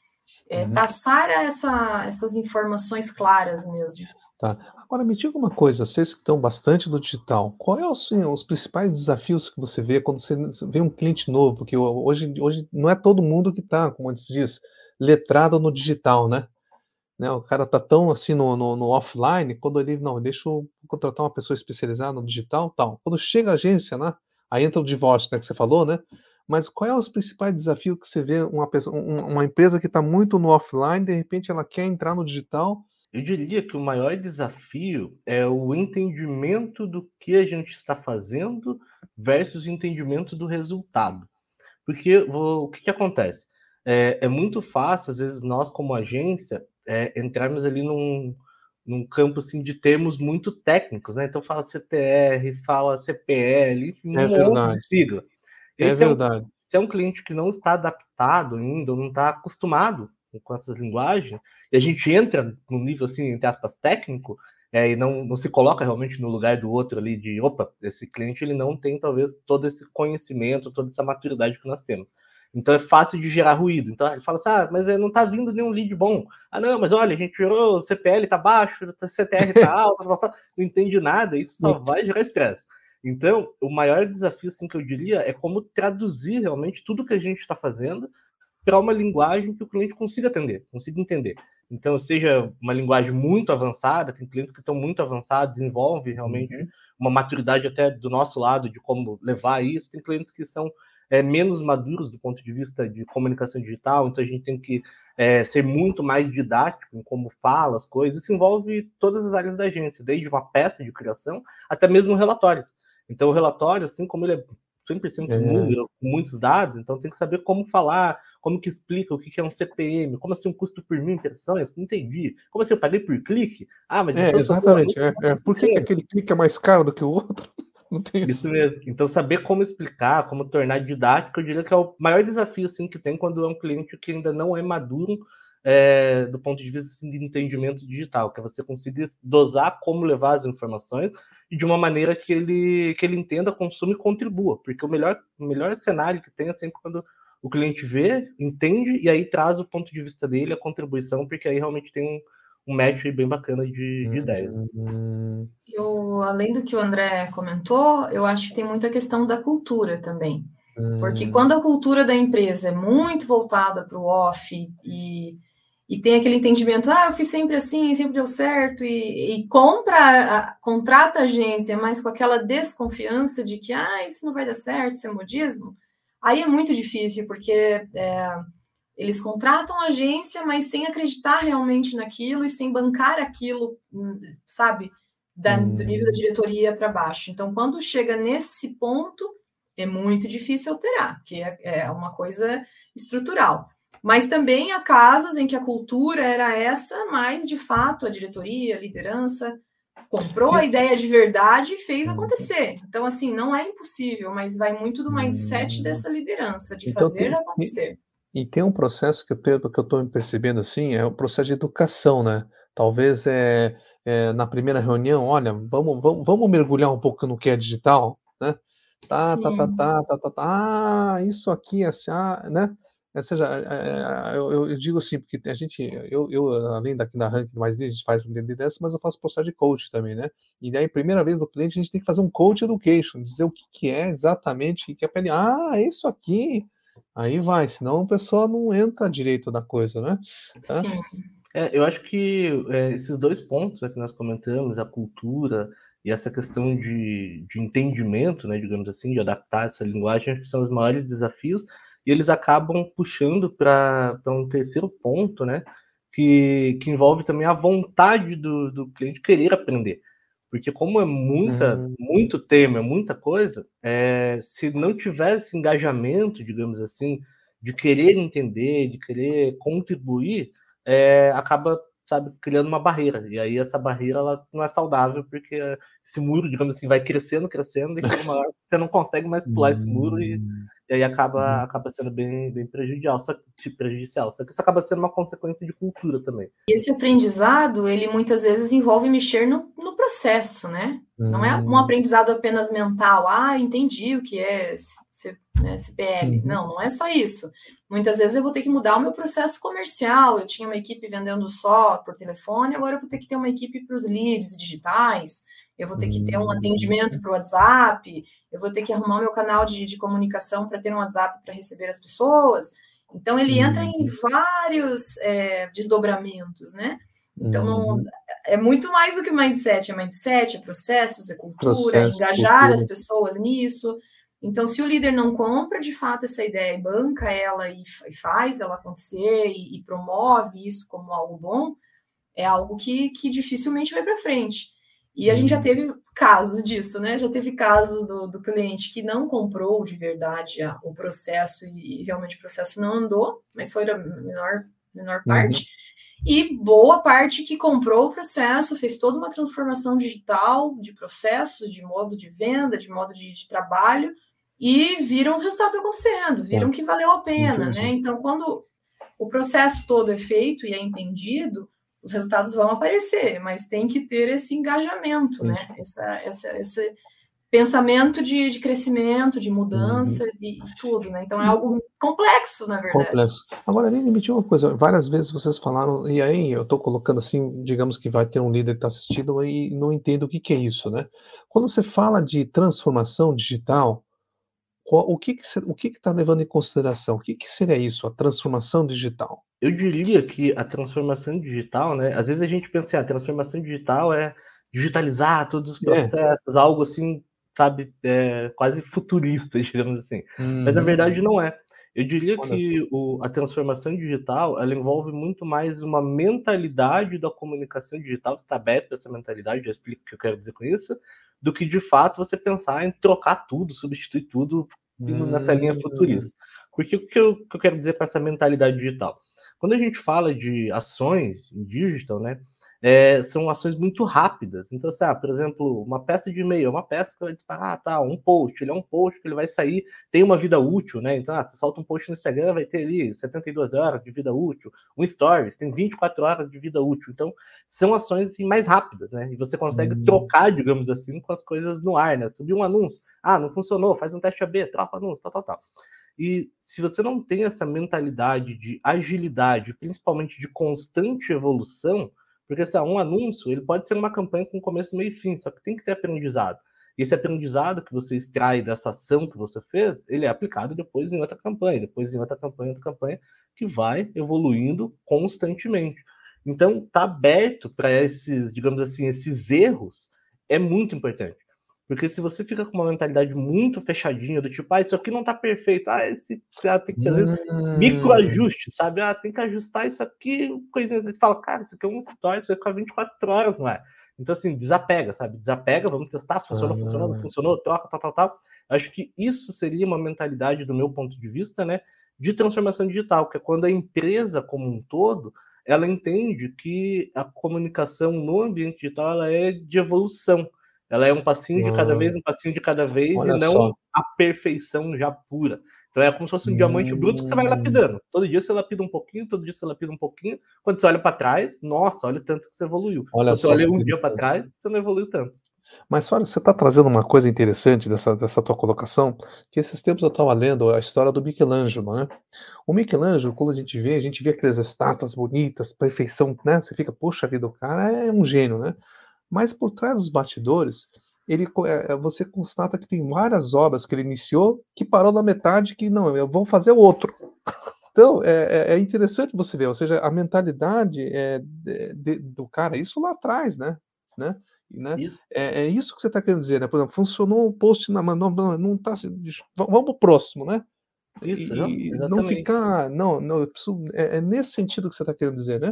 É, uhum. Passar essa, essas informações claras mesmo. Tá. Agora me diga uma coisa, vocês que estão bastante no digital, qual é os, os principais desafios que você vê quando você vê um cliente novo? Porque hoje, hoje não é todo mundo que está, como antes diz, letrado no digital, né? Né, o cara tá tão assim no, no, no, offline, quando ele, não, deixa eu contratar uma pessoa especializada no digital, tal. Quando chega a agência, né, aí entra o divórcio, né, que você falou, né, mas qual é os principais desafios que você vê uma, pessoa, uma empresa que está muito no offline, de repente ela quer entrar no digital? Eu diria que o maior desafio é o entendimento do que a gente está fazendo versus o entendimento do resultado. Porque o que, que acontece? É, é muito fácil, às vezes, nós, como agência, é, entrarmos ali num, num campo assim, de termos muito técnicos, né? Então fala CTR, fala CPL, enfim, é verdade. sigla. É Esse é verdade. um, se é um cliente que não está adaptado ainda, não está acostumado com essas linguagens, e a gente entra no nível assim, entre aspas, técnico, é, e não, não se coloca realmente no lugar do outro ali de opa, esse cliente ele não tem talvez todo esse conhecimento, toda essa maturidade que nós temos. Então é fácil de gerar ruído. Então ele fala assim: ah, mas não está vindo nenhum lead bom. Ah, não, mas olha, a gente gerou, o CPL está baixo, o CTR está <laughs> alto, não entende nada, isso só vai gerar estresse. Então, o maior desafio, assim, que eu diria, é como traduzir realmente tudo que a gente está fazendo para uma linguagem que o cliente consiga atender, consiga entender. Então, seja uma linguagem muito avançada, tem clientes que estão muito avançados, desenvolve realmente uhum. uma maturidade até do nosso lado de como levar isso. Tem clientes que são é, menos maduros do ponto de vista de comunicação digital, então a gente tem que é, ser muito mais didático em como fala as coisas. Isso envolve todas as áreas da agência, desde uma peça de criação até mesmo relatórios. Então, o relatório, assim como ele é 100% é. número, com muitos dados, então tem que saber como falar, como que explica o que é um CPM, como assim um custo por mil impressões, não entendi. Como assim eu paguei por clique? Ah, mas é, então exatamente. É, é. Por que, que, aquele clique é mais caro do que o outro? Não tem isso. isso mesmo. Então, saber como explicar, como tornar didático, eu diria que é o maior desafio assim, que tem quando é um cliente que ainda não é maduro é, do ponto de vista assim, de entendimento digital, que é você conseguir dosar como levar as informações e de uma maneira que ele, que ele entenda, consuma e contribua. Porque o melhor, o melhor cenário que tem é sempre quando o cliente vê, entende e aí traz o ponto de vista dele, a contribuição, porque aí realmente tem um, um match bem bacana de, de ideias. Uhum. Eu, além do que o André comentou, eu acho que tem muita questão da cultura também. Porque hum. quando a cultura da empresa é muito voltada para o off e e tem aquele entendimento, ah, eu fiz sempre assim, sempre deu certo, e, e compra, a, contrata a agência, mas com aquela desconfiança de que, ah, isso não vai dar certo, isso é modismo, aí é muito difícil, porque é, eles contratam a agência, mas sem acreditar realmente naquilo e sem bancar aquilo, sabe, da, do nível da hum. diretoria para baixo. Então, quando chega nesse ponto, é muito difícil alterar, porque é, é uma coisa estrutural. Mas também há casos em que a cultura era essa, mas de fato a diretoria, a liderança comprou a ideia de verdade e fez uhum. acontecer. Então, assim, não é impossível, mas vai muito do mindset hum. dessa liderança, de então, fazer tem, acontecer. E, tem um processo que eu estou percebendo assim, é o processo de educação, né? Talvez é, é, na primeira reunião, olha, vamos, vamos, vamos mergulhar um pouco no que é digital, né? Tá, tá, tá, tá, tá, tá, tá, ah, isso aqui, assim, ah, né? Ou seja, é, eu, eu, digo assim, porque a gente, eu, eu além daqui da ranking mais a gente faz um dessa, mas eu faço processo de coach também, né? E daí, primeira vez no cliente, a gente tem que fazer um coach education, dizer o que, que é exatamente, o que é pele. Ah, isso aqui. Aí vai, senão a pessoa não entra direito na coisa, né? Tá? Sim. É, eu acho que é, esses dois pontos né, que nós comentamos, a cultura e essa questão de, de entendimento, né, digamos assim, de adaptar essa linguagem, acho que são os maiores desafios e eles acabam puxando para um terceiro ponto, né? Que, que envolve também a vontade do, do cliente querer aprender. Porque como é muita, uhum. muito tema, é muita coisa, é, se não tiver esse engajamento, digamos assim, de querer entender, de querer contribuir, é, acaba sabe, criando uma barreira. E aí essa barreira ela não é saudável, porque esse muro, digamos assim, vai crescendo, crescendo, e uma hora você não consegue mais pular esse muro e, hum. E aí acaba, uhum. acaba sendo bem, bem prejudicial, só, prejudicial. Só que isso acaba sendo uma consequência de cultura também. E esse aprendizado, ele muitas vezes envolve mexer no, no processo, né? Uhum. Não é um hum. aprendizado apenas mental, ah, entendi o que é né, CPL. Uhum. Não, não é só isso. Muitas vezes eu vou ter que mudar o meu processo comercial. Eu tinha uma equipe vendendo só por telefone, agora eu vou ter que ter uma equipe para os leads digitais, eu vou ter que ter um atendimento para o WhatsApp, eu vou ter que arrumar o meu canal de, de comunicação para ter um WhatsApp para receber as pessoas. Então, ele entra em uhum. vários é, desdobramentos, né? Então, não, uhum. é muito mais do que mindset. É mindset, é processos, é cultura, Processo, engajar cultura. as pessoas nisso. Então, se o líder não compra de fato essa ideia e banca ela e, e faz ela acontecer e, e, promove isso como algo bom, é algo que, que dificilmente vai para frente. E a gente já uhum. teve casos disso, né? Já teve casos do, do cliente que não comprou de verdade a, o processo e, realmente o processo não andou, mas foi a menor, menor uhum. parte. Uhum. E boa parte que comprou o processo, fez toda uma transformação digital de processos, de modo de venda, de modo de, de trabalho, e viram os resultados acontecendo, viram é. que valeu a pena, Entendi. né? Então, quando o processo todo é feito e é entendido, os resultados vão aparecer, mas tem que ter esse engajamento, né? Essa, essa, esse pensamento de, de crescimento, de mudança, uhum. de, de, tudo, né? Então é algo complexo, na verdade. Complexo. Agora, Aline, me diga uma coisa, várias vezes vocês falaram, e aí eu estou colocando assim, digamos que vai ter um líder que está assistindo e não entende o que, que é isso, né? Quando você fala de transformação digital, qual, o que que o que está levando em consideração? O que, que seria isso, a transformação digital? Eu diria que a transformação digital, né? Às vezes a gente pensa, assim, ah, a transformação digital é digitalizar todos os é. processos, é. algo assim sabe, é, quase futuristas, <laughs> digamos assim. Uhum. Mas na verdade não é. Eu diria que o, a transformação digital ela envolve muito mais uma mentalidade da comunicação digital, está aberto essa mentalidade, já explico o que eu quero dizer com isso, do que de fato você pensar em trocar tudo, substituir tudo indo nessa linha futurista. Hum. Porque o que eu, que eu quero dizer com essa mentalidade digital? Quando a gente fala de ações em digital, né, é, são ações muito rápidas. Então, assim, ah, por exemplo, uma peça de e-mail, uma peça que vai disparar, ah, tá, um post, ele é um post que ele vai sair, tem uma vida útil, né? Então, ah, você solta um post no Instagram, vai ter ali 72 horas de vida útil. Um stories tem 24 horas de vida útil. Então, são ações assim, mais rápidas, né? E você consegue uhum. trocar, digamos assim, com as coisas no ar, né? Subir um anúncio, ah, não funcionou, faz um teste AB, troca anúncio, tal, tal, tal. E se você não tem essa mentalidade de agilidade, principalmente de constante evolução, porque assim, um anúncio ele pode ser uma campanha com começo, meio e fim, só que tem que ter aprendizado. E esse aprendizado que você extrai dessa ação que você fez, ele é aplicado depois em outra campanha, depois em outra campanha, outra campanha, que vai evoluindo constantemente. Então, tá aberto para esses, digamos assim, esses erros é muito importante. Porque se você fica com uma mentalidade muito fechadinha, do tipo, ah, isso aqui não tá perfeito, ah, esse cara tem que, vezes, hum. microajuste, sabe? Ah, tem que ajustar isso aqui, coisinhas. Você fala, cara, isso aqui é um story, isso vai ficar 24 horas, não é? Então, assim, desapega, sabe? Desapega, vamos testar, funcionou, funcionou, não funcionou, troca, tal, tal, tal. Acho que isso seria uma mentalidade, do meu ponto de vista, né, de transformação digital, que é quando a empresa como um todo, ela entende que a comunicação no ambiente digital, ela é de evolução. Ela é um passinho de cada vez, um passinho de cada vez, Olha e não só. a perfeição já pura. Então é como se fosse um hum... diamante bruto que você vai hum. lapidando. Todo dia você lapida um pouquinho, todo dia você lapida um pouquinho. Quando você olha para trás, nossa, olha o tanto que você evoluiu. Olha Quando você olha um dia para trás, você não evoluiu tanto. Mas olha, você está trazendo uma coisa interessante dessa, dessa tua colocação, que esses tempos eu estava lendo a história do Michelangelo, né? O Michelangelo, quando a gente vê, a gente vê aquelas estátuas bonitas, perfeição, né? Você fica, poxa vida, o cara é um gênio, né? Mas por trás dos bastidores, ele, é, você constata que tem várias obras que ele iniciou que parou na metade que não, eu vou fazer outro. <laughs> Então, é, é, é interessante você ver, ou seja, a mentalidade é, de, do cara, isso lá atrás, né? né? né? Isso. É, é, isso que você está querendo dizer, né? Por exemplo, funcionou o post, na, não, não, não tá, vamos para o próximo, né? Isso, e, não ficar, não, não, preciso, é, é, nesse sentido que você está querendo dizer, né?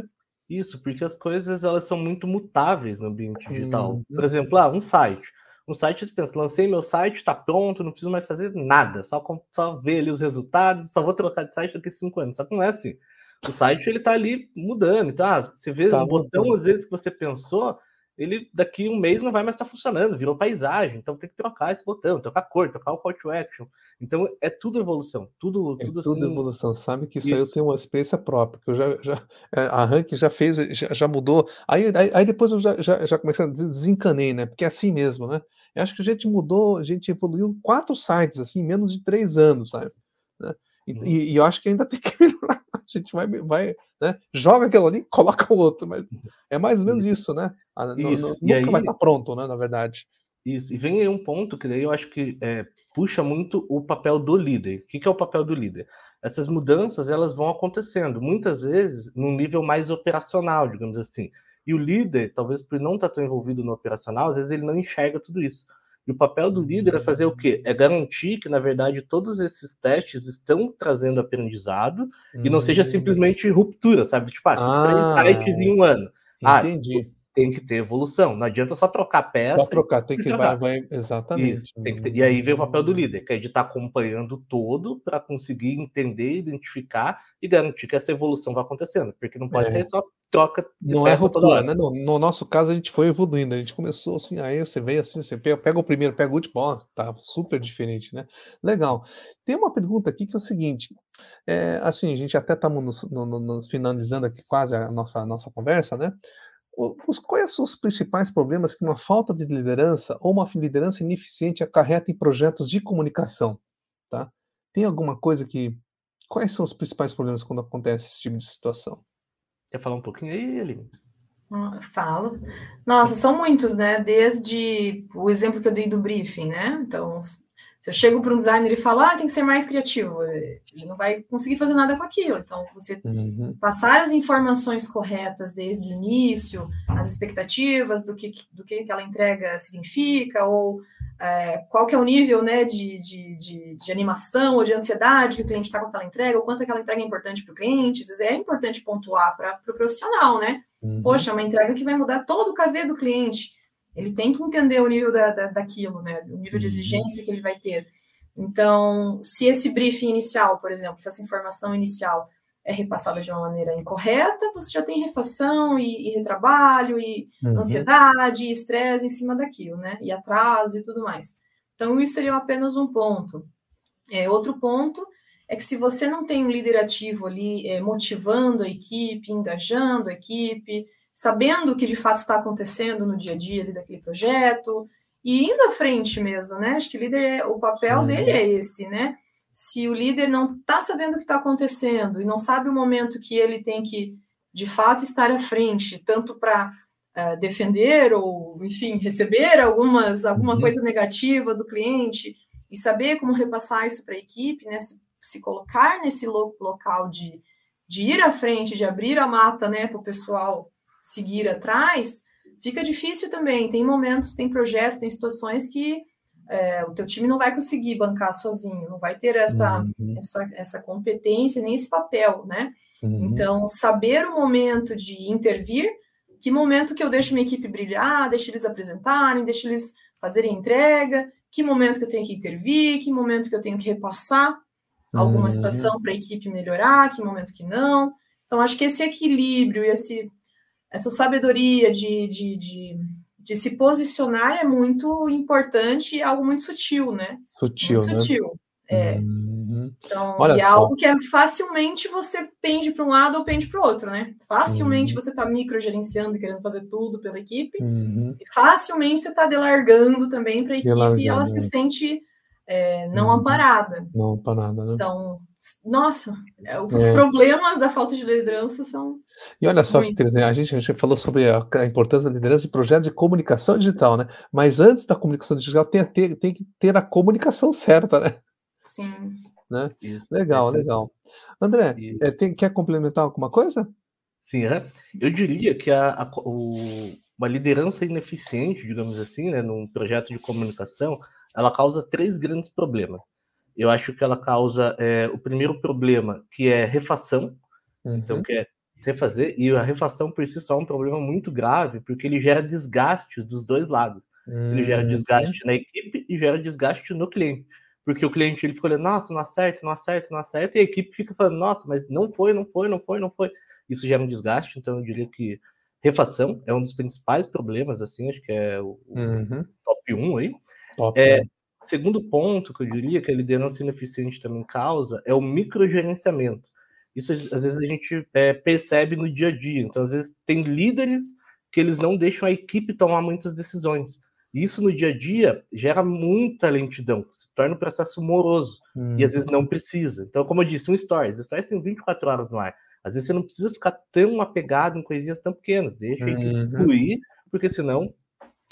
Isso, porque as coisas elas são muito mutáveis no ambiente digital. Uhum. Por exemplo, ah, um site. Um site você pensa, lancei meu site, está pronto, não preciso mais fazer nada, só, só ver ali os resultados, só vou trocar de site daqui a cinco anos. Só que não é assim. O site ele está ali mudando. Então, ah, você vê tá um botão, às vezes, que você pensou, ele daqui um mês não vai mais estar funcionando, virou paisagem, então tem que trocar esse botão, trocar cor, trocar o call to action. Então é tudo evolução, tudo, é tudo, tudo assim, evolução. Sabe que isso, isso, aí eu tenho uma experiência própria, que eu já, já é, a Rank já fez, já, já mudou. Aí, aí, aí, depois eu já, já, já comecei a desencanei, né? Porque é assim mesmo, né? Eu acho que a gente mudou, a gente evoluiu quatro sites assim, em menos de três anos, sabe? Né? E, uhum. e, e, eu acho que ainda tem que <laughs> melhorar. A gente vai, vai né? joga aquilo ali, <laughs> coloca o outro, mas é mais ou menos isso, né? Isso. No, nunca aí, vai estar pronto, né? Na verdade. Isso. E vem aí um ponto que daí eu acho que é, puxa muito o papel do líder. O que, que é o papel do líder? Essas mudanças elas vão acontecendo, muitas vezes num nível mais operacional, digamos assim. E o líder, talvez por não estar tão envolvido no operacional, às vezes ele não enxerga tudo isso. E o papel do líder é fazer o quê? É garantir que, na verdade, todos esses testes estão trazendo aprendizado hum. e não seja hum. simplesmente ruptura, sabe? Tipo, ah, ah três sites em um ano. Ah, entendi. Ah, tem que ter evolução. Não adianta só trocar peça. Só trocar, tem que vai, vai, exatamente. Isso, ter, e aí vem o papel do líder, que é de estar acompanhando todo para conseguir entender, identificar e garantir que essa evolução vai acontecendo, porque não pode é. ser só troca. Não é ruptura, né? No, no, nosso caso a gente foi evoluindo, a gente começou assim, aí você veio assim, você pega, pega o primeiro, pega o último, ó, tá super diferente, né? Legal. Tem uma pergunta aqui que é o seguinte, é, assim, a gente até estamos no, nos finalizando aqui quase a nossa, nossa conversa, né? os, quais são os principais problemas que uma falta de liderança ou uma liderança ineficiente acarreta em projetos de comunicação? Tá? Tem alguma coisa que. Quais são os principais problemas quando acontece esse tipo de situação? Quer falar um pouquinho aí, Aline? Falo. Nossa, são muitos, né? Desde o exemplo que eu dei do briefing, né? Então, se eu chego para um designer e falo, ah, tem que ser mais criativo, ele não vai conseguir fazer nada com aquilo. Então, você uhum. passar as informações corretas desde o início, as expectativas do que, do que aquela entrega significa, ou é, qual que é o nível né, de, de, de, de, animação ou de ansiedade que o cliente está com aquela entrega, ou quanto aquela entrega é importante para o cliente. Às vezes é importante pontuar para o pro profissional, né? Uhum. Poxa, é uma entrega que vai mudar todo o KV do cliente. Ele tem que entender o nível da, da, daquilo, né? O nível de uhum. exigência que ele vai ter. Então, se esse briefing inicial, por exemplo, se essa informação inicial é repassada de uma maneira incorreta, você já tem refação e, e retrabalho e uhum. ansiedade e estresse em cima daquilo, né? E atraso e tudo mais. Então, isso seria apenas um ponto. É, outro ponto é que se você não tem um líder ativo ali é, motivando a equipe, engajando a equipe, sabendo o que de fato está acontecendo no dia a dia ali daquele projeto e indo à frente mesmo, né? Acho que o líder, o papel uhum. dele é esse, né? Se o líder não está sabendo o que está acontecendo e não sabe o momento que ele tem que, de fato, estar à frente, tanto para uh, eh, defender ou, enfim, receber algumas, alguma uhum. coisa negativa do cliente e saber como repassar isso para a equipe, né, se, se, colocar nesse lo local de, de ir à frente, de abrir a mata né, para o pessoal seguir atrás, fica difícil também. Tem momentos, tem projetos, tem situações que é, o teu time não vai conseguir bancar sozinho, não vai ter essa, uhum. essa, essa competência nem esse papel, né? Uhum. Então, saber o momento de intervir, que momento que eu deixo minha equipe brilhar, deixo eles apresentarem, deixo eles fazerem entrega, que momento que eu tenho que intervir, que momento que eu tenho que repassar alguma uhum. situação para a equipe melhorar, que momento que não. Então, acho que esse equilíbrio e esse, essa sabedoria de, de, de de se posicionar é muito importante e algo muito sutil, né? Sutil, muito né? Sutil. É. Uhum. Então, Olha e é algo que é facilmente você pende para um lado ou pende para o outro, né? Facilmente uhum. você está microgerenciando e querendo fazer tudo pela equipe, uhum. e facilmente você está delargando também para a equipe e ela se sente é, não uhum. amparada. Não amparada, né? Então, nossa, é, os é. problemas da falta de liderança são. E olha só a gente, a gente falou sobre a, a, importância da liderança de projeto de comunicação digital, né? Mas antes da comunicação digital tem, ter, tem que ter a comunicação certa, né? Sim. Né? Isso, legal, legal. André, é, tem, quer complementar alguma coisa? Sim, é. eu diria que a, a o, uma liderança ineficiente, digamos assim, né, num projeto de comunicação, ela causa três grandes problemas. Eu acho que ela causa é, o primeiro problema, que é refação, então, uhum. então que é refazer, e a refação por si só é um problema muito grave, porque ele gera desgaste dos dois lados. Uhum. Ele gera uhum. desgaste na equipe e gera desgaste no cliente. Porque o cliente ele fica olhando, nossa, não acerta, não acerta, não acerta, e a equipe fica falando, nossa, mas não foi, não foi, não foi, não foi. Isso gera um desgaste, então eu diria que refação é um dos principais problemas, assim, acho que é o, uhum. top 1 aí. Top, é, Segundo ponto que eu diria que a liderança ineficiente também causa é o microgerenciamento. Isso às vezes a gente é, percebe no dia a dia. Então, às vezes, tem líderes que eles não deixam a equipe tomar muitas decisões. Isso no dia a dia gera muita lentidão, se torna um processo moroso hum. e às vezes não precisa. Então, como eu disse, um stories, stories tem 24 horas no ar. Às vezes você não precisa ficar tão apegado em coisinhas tão pequenas, deixa uhum. fluir, porque senão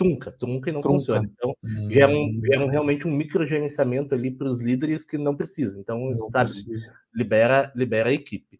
trunca, trunca e não trunca. funciona. Então, hum. gera, um, gera um, realmente um microgerenciamento ali para os líderes que não precisam. Então, não sabe, precisa. libera, libera a equipe.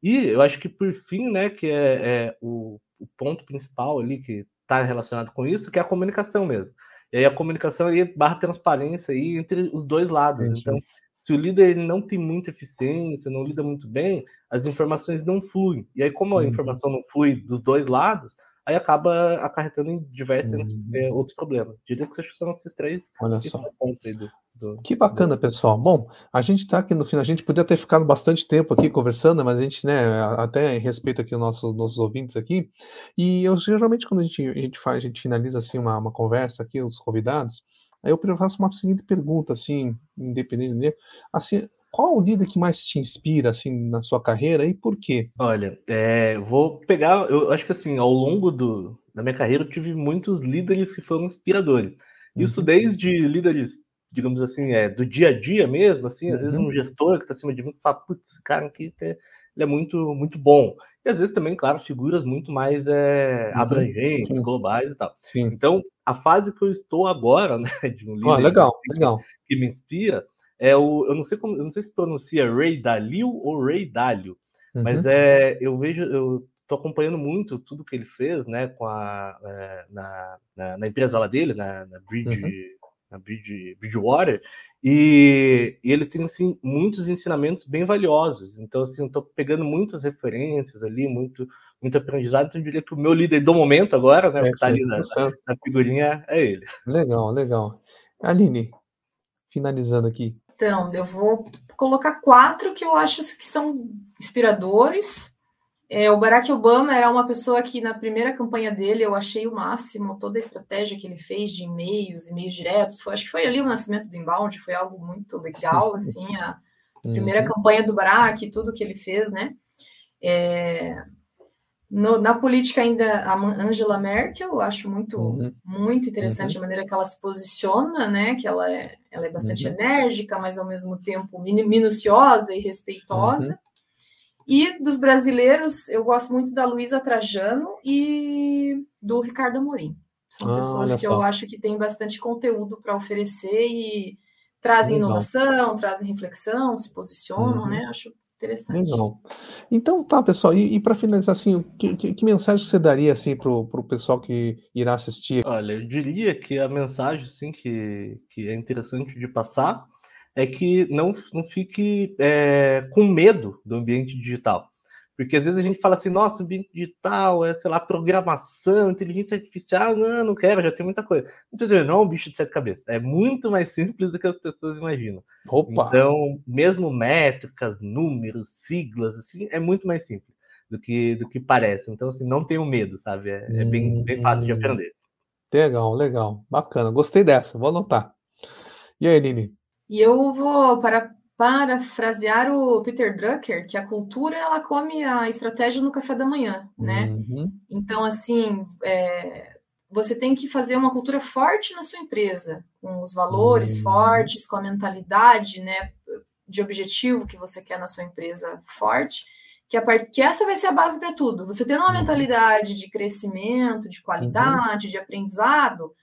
E eu acho que, por fim, né, que é, é o, o, ponto principal ali que está relacionado com isso, que é a comunicação mesmo. E aí a comunicação aí barra transparência aí entre os dois lados. Entendi. Então, se o líder não tem muita eficiência, não lida muito bem, as informações não fluem. E aí, como a uhum. informação não flui dos dois lados, aí acaba acarretando em diversos uhum. é, outros problemas. Diria que são esses três Olha só. Do, do, que bacana, do... pessoal. Bom, a gente está aqui no final, a gente podia ter ficado bastante tempo aqui conversando, mas a gente, né, até respeita aqui os nossos, nossos ouvintes aqui, e eu geralmente quando a gente, a gente faz, a gente finaliza assim uma, uma conversa aqui, os convidados, aí eu faço uma seguinte pergunta, assim, independente dele, assim, qual o líder que mais te inspira assim na sua carreira e por quê? Olha, é, vou pegar, eu acho que assim, ao longo do, da minha carreira eu tive muitos líderes que foram inspiradores. Isso uhum. desde líderes, digamos assim, é, do dia a dia mesmo, assim, às uhum. vezes um gestor que está acima de mim fala, putz, esse cara aqui ele é muito, muito bom. E às vezes também, claro, figuras muito mais é, uhum. abrangentes, Sim. globais e tal. Sim. Então, a fase que eu estou agora, <laughs> né, de um líder oh, legal, legal. que me inspira, é o, eu não sei como, eu não sei se pronuncia Ray Dalio ou Ray Dalio, uhum. mas é, eu vejo, eu tô acompanhando muito tudo que ele fez, né, com a é, na, na, na, empresa lá dele, na, na Bridge, uhum. na Bridge, Bridgewater, e, e, ele tem assim muitos ensinamentos bem valiosos. Então assim, eu tô pegando muitas referências ali, muito muito aprendizado. Então eu diria que o meu líder do momento agora, né, é, que tá ali na, na, figurinha é ele. Legal, legal. Aline, finalizando aqui. Então, eu vou colocar quatro que eu acho que são inspiradores. É, o Barack Obama era uma pessoa que, na primeira campanha dele, eu achei o máximo toda a estratégia que ele fez de e-mails, e-mails diretos. Foi, acho que foi ali o nascimento do inbound, foi algo muito legal, <laughs> assim, a primeira uhum. campanha do Barack, tudo que ele fez, né? É, no, na política ainda a Angela Merkel, eu acho muito uhum. muito interessante uhum. a maneira que ela se posiciona, né? Que ela é, ela é bastante uhum. enérgica, mas ao mesmo tempo minuciosa e respeitosa. Uhum. E dos brasileiros, eu gosto muito da Luísa Trajano e do Ricardo Amorim. São ah, pessoas que só. eu acho que têm bastante conteúdo para oferecer e trazem Legal. inovação, trazem reflexão, se posicionam, uhum. né? Acho Interessante. Legal. Então, tá, pessoal, e, e para finalizar, assim, que, que, que, mensagem você daria, assim, para o pessoal que irá assistir? Olha, eu diria que a mensagem, assim, que, que é interessante de passar é que não, não fique é, com medo do ambiente digital. Porque às vezes a gente fala assim, nossa, ambiente digital, é, sei lá, programação, inteligência artificial, não, não quero, já tem muita coisa. Entendeu? Não é um bicho de sete cabeças. É muito mais simples do que as pessoas imaginam. Opa. Então, mesmo métricas, números, siglas, assim, é muito mais simples do que, do que parece. Então, assim, não tenham medo, sabe? É, é bem, bem fácil de hum. aprender. Legal, legal. Bacana. Gostei dessa, vou anotar. E aí, Nini? E eu vou, para parafrasear o Peter Drucker, que a cultura ela come a estratégia no café da manhã, né? Uhum. Então, assim, é, você tem que fazer uma cultura forte na sua empresa, com os valores uhum. fortes, com a mentalidade, né, de objetivo que você quer na sua empresa forte, que, a part... que essa vai ser a base para tudo. Você tendo uma uhum. mentalidade de crescimento, de qualidade, de aprendizado,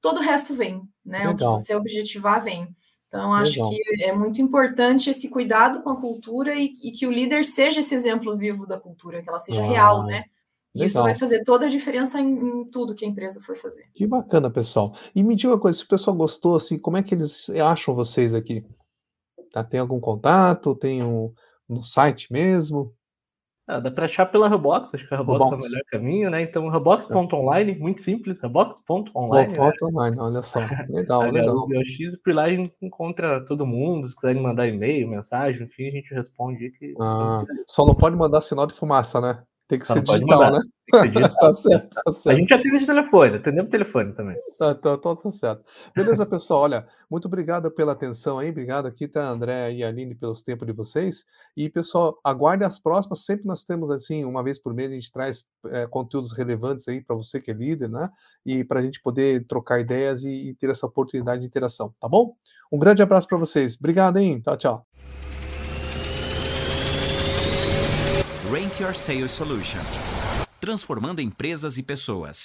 todo o resto vem, né? Legal. O que você objetivar vem. Então, acho Legal. que é muito importante esse cuidado com a cultura e, e, que o líder seja esse exemplo vivo da cultura, que ela seja ah, real, né? Legal. Isso vai fazer toda a diferença em, em, tudo que a empresa for fazer. Que bacana, pessoal. E me diga uma coisa, se o pessoal gostou, assim, como é que eles acham vocês aqui? Tá, tem algum contato? Tem um, no site mesmo? Ah, dá para achar pela Rebox, acho que a Rebox, é o melhor caminho, né? Então, Rebox.online, muito simples, Rebox.online. Rebox né? olha só, legal, legal. X, por lá a gente encontra todo mundo, se quiserem mandar e-mail, mensagem, enfim, a gente responde. Que... Ah, só não pode mandar sinal de fumaça, né? Tem que ser digital, né? <laughs> tá certo, tá certo. A gente atende de telefone, atendemos telefone também. Tá, tá, tá, tá certo. Beleza, pessoal. Olha, muito obrigado pela atenção aí. Obrigado aqui, tá, André e Aline, pelos tempos de vocês. E, pessoal, aguarde as próximas. Sempre nós temos, assim, uma vez por mês, a gente traz é, conteúdos relevantes aí para você que é líder, né? E para a gente poder trocar ideias e, e ter essa oportunidade de interação, tá bom? Um grande abraço para vocês. Obrigado, hein? Tchau, tchau. Rank Your Sales Solution transformando empresas e pessoas.